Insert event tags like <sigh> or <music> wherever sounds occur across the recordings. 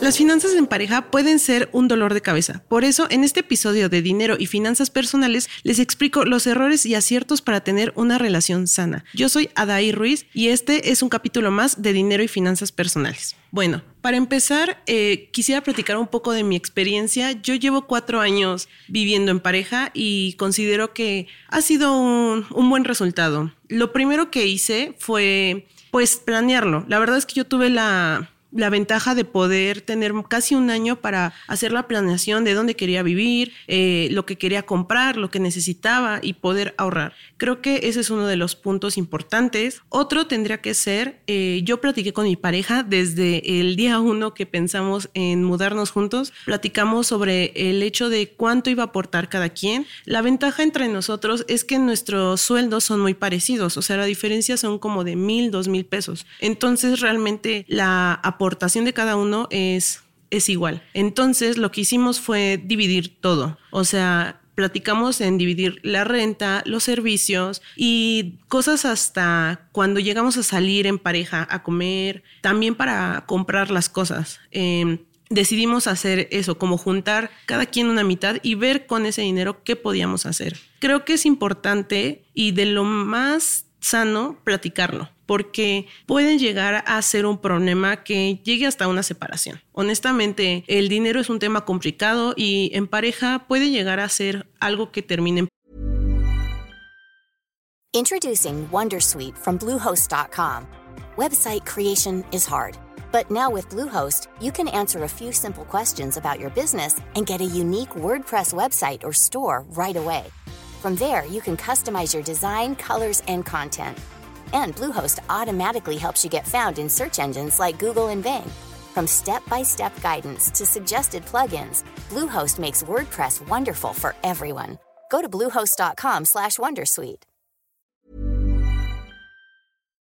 las finanzas en pareja pueden ser un dolor de cabeza. Por eso, en este episodio de Dinero y Finanzas Personales, les explico los errores y aciertos para tener una relación sana. Yo soy Adaí Ruiz y este es un capítulo más de Dinero y Finanzas Personales. Bueno, para empezar, eh, quisiera platicar un poco de mi experiencia. Yo llevo cuatro años viviendo en pareja y considero que ha sido un, un buen resultado. Lo primero que hice fue, pues, planearlo. La verdad es que yo tuve la la ventaja de poder tener casi un año para hacer la planeación de dónde quería vivir, eh, lo que quería comprar, lo que necesitaba y poder ahorrar. Creo que ese es uno de los puntos importantes. Otro tendría que ser, eh, yo platiqué con mi pareja desde el día uno que pensamos en mudarnos juntos, platicamos sobre el hecho de cuánto iba a aportar cada quien. La ventaja entre nosotros es que nuestros sueldos son muy parecidos, o sea, la diferencia son como de mil, dos mil pesos. Entonces, realmente la aportación aportación de cada uno es, es igual. Entonces lo que hicimos fue dividir todo. O sea, platicamos en dividir la renta, los servicios y cosas hasta cuando llegamos a salir en pareja a comer, también para comprar las cosas. Em, decidimos hacer eso, como juntar cada quien una mitad y ver con ese dinero qué podíamos hacer. Creo que es importante y de lo más sano platicarlo porque pueden llegar a ser un problema que llegue hasta una separación. Honestamente, el dinero es un tema complicado y en pareja puede llegar a ser algo que termine. Introducing Wondersuite from Bluehost.com. Website creation is hard, but now with Bluehost, you can answer a few simple questions about your business and get a unique WordPress website or store right away. From there, you can customize your design, colors, and content And Bluehost automatically helps you get found in search engines like Google and Bing. From step-by-step guidance to suggested plugins, Bluehost makes WordPress wonderful for everyone. Go to bluehost.com/wondersuite.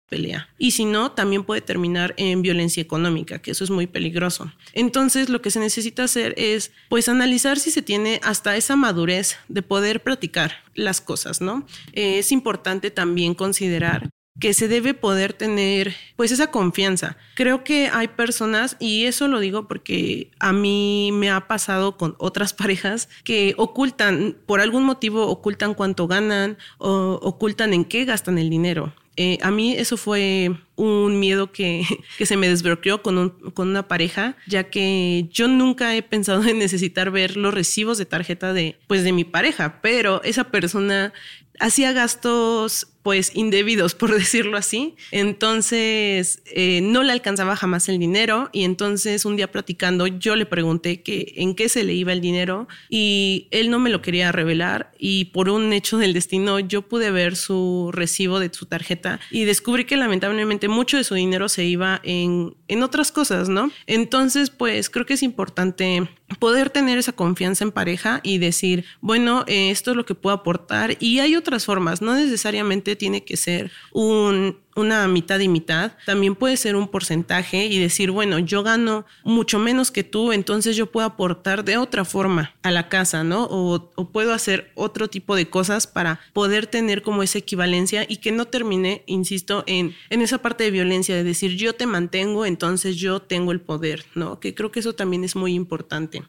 Pelea. Y si no, también puede terminar en violencia económica, que eso es muy peligroso. Entonces, lo que se necesita hacer es, pues, analizar si se tiene hasta esa madurez de poder platicar las cosas, ¿no? Eh, es importante también considerar que se debe poder tener pues esa confianza. Creo que hay personas, y eso lo digo porque a mí me ha pasado con otras <laughs> parejas, que ocultan, por algún motivo ocultan cuánto ganan o ocultan en qué gastan el dinero. Eh, a mí eso fue un miedo que, <laughs> que se me desbloqueó con, un, con, una pareja, ya que yo nunca he pensado en necesitar ver los recibos de tarjeta de, pues, de mi pareja, pero esa persona hacía gastos pues indebidos, por <laughs> decirlo así. Entonces eh, no le alcanzaba jamás el dinero y entonces un día platicando yo le pregunté que en qué se le iba el dinero y él no me lo quería revelar y por un hecho del destino yo pude ver su recibo de su tarjeta y descubrí que lamentablemente mucho de su dinero se iba en, en otras cosas, ¿no? Entonces pues creo que es importante poder tener esa confianza en pareja y decir, bueno, eh, esto es lo que puedo aportar y hay otras formas, no necesariamente tiene que ser un una mitad y mitad, también puede ser un porcentaje y decir, bueno, yo gano mucho menos que tú, entonces yo puedo aportar de otra forma a la casa, ¿no? O, puedo hacer otro tipo de cosas para poder tener como esa equivalencia y que no termine, insisto, en, en esa parte de violencia, de decir, yo te mantengo, entonces yo tengo el poder, ¿no? Que creo que eso también es muy importante.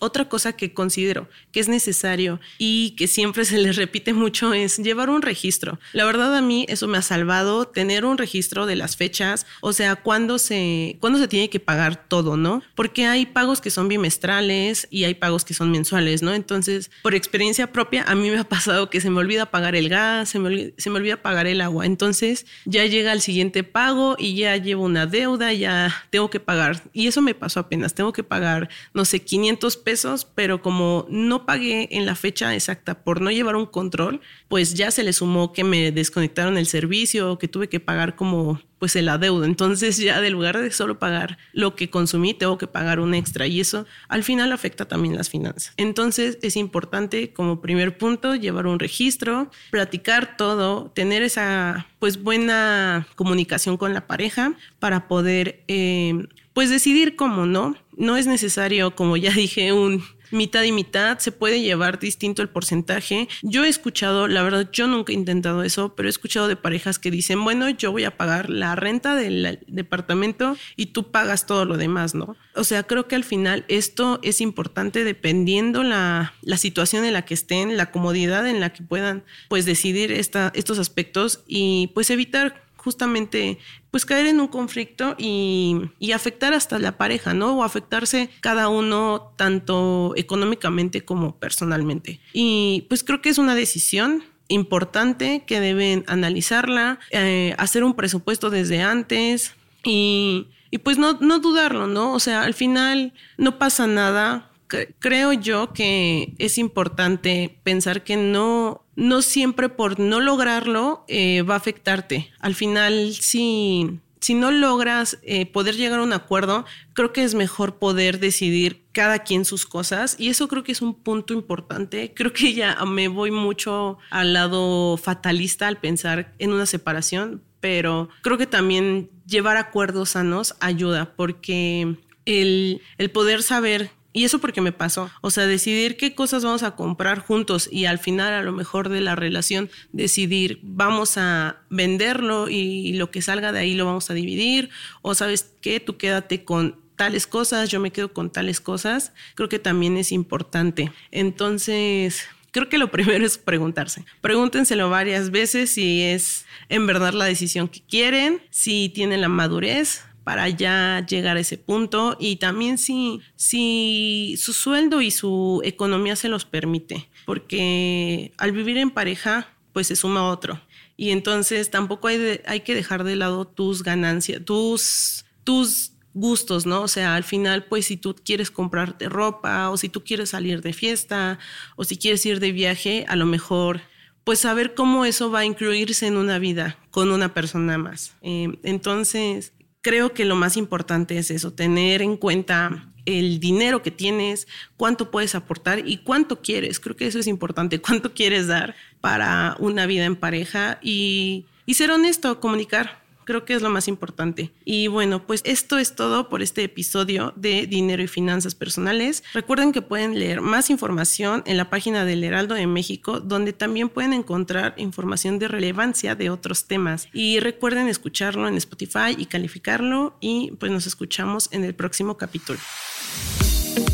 Otra cosa que considero que es necesario y que siempre se les repite mucho es llevar un registro. La verdad a mí eso me ha salvado tener un registro de las fechas, o sea, cuándo se, cuándo se tiene que pagar todo, ¿no? Porque hay pagos que son bimestrales y hay pagos que son mensuales, ¿no? Entonces, por experiencia propia, a mí me ha pasado que se me olvida pagar el gas, se me, se me olvida pagar el agua. Entonces, ya llega el siguiente pago y ya llevo una deuda, ya tengo que pagar. Y eso me pasó apenas, tengo que pagar, no sé, 500 pesos, pero como no pagué en la fecha exacta por no llevar un control, pues ya se le sumó que me desconectaron el servicio, que tuve que pagar como pues el adeudo. Entonces ya de lugar de solo pagar lo que consumí, tengo que pagar un extra y eso al final afecta también las finanzas. Entonces es importante como primer punto llevar un registro, platicar todo, tener esa pues buena comunicación con la pareja para poder... Eh, pues decidir cómo, ¿no? No es necesario, como ya <laughs> dije, un mitad y mitad, se puede llevar distinto el porcentaje. Yo he escuchado, la verdad, yo nunca he intentado eso, pero he escuchado de parejas que dicen, bueno, yo voy a pagar la renta del departamento y tú pagas todo lo demás, ¿no? O sea, creo que al final esto es importante dependiendo la, la situación en la que estén, la comodidad en la que puedan, pues, decidir estos aspectos y pues evitar justamente pues caer en un conflicto y, afectar hasta la pareja, ¿no? O afectarse cada uno tanto económicamente como personalmente. Y pues creo que es una decisión importante que deben analizarla, eh, hacer un presupuesto desde antes y, y pues no, no dudarlo, ¿no? O sea, al final no pasa nada creo yo que es importante pensar que no, no siempre por no lograrlo eh, va a afectarte. Al final, si, si no logras eh, poder llegar a un acuerdo, creo que es mejor poder decidir cada quien sus cosas y eso creo que es un punto importante. Creo que ya me voy mucho al lado fatalista al pensar en una separación, pero creo que también llevar acuerdos sanos ayuda porque el, el poder saber y eso porque me pasó. O sea, decidir qué cosas vamos a comprar juntos y al final a lo mejor de la relación decidir vamos a venderlo y lo que salga de ahí lo vamos a dividir o sabes qué, tú quédate con tales cosas, yo me quedo con tales cosas, creo que también es importante. Entonces, creo que lo <laughs> primero es preguntarse. Pregúntenselo varias veces si es en verdad la decisión que quieren, si tienen la madurez para ya llegar a ese punto y también si, si su sueldo y su economía se los permite, porque al vivir en pareja, pues se suma otro. Y entonces tampoco hay, hay que dejar de lado tus ganancias, tus, tus gustos, ¿no? O sea, al final, pues si tú quieres comprarte ropa o si tú quieres salir de fiesta o si quieres ir de viaje, a lo mejor pues saber cómo eso va a incluirse en una vida con una persona más. Eh, entonces, creo que lo más importante es eso, tener en cuenta el dinero que tienes, cuánto puedes aportar y cuánto quieres. Creo que eso es importante, <laughs> cuánto quieres dar para una vida en pareja y, ser honesto, comunicar. Creo que es lo más importante. Y bueno, pues esto es todo por este episodio de Dinero y Finanzas Personales. Recuerden que pueden leer más información en la página del Heraldo de México, donde también pueden encontrar información de relevancia de otros temas. Y recuerden escucharlo en Spotify y calificarlo. Y pues nos escuchamos en el próximo capítulo.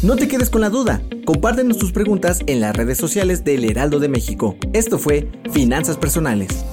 No te quedes con la duda. Compártenos tus preguntas en las redes sociales del Heraldo de México. Esto fue Finanzas Personales.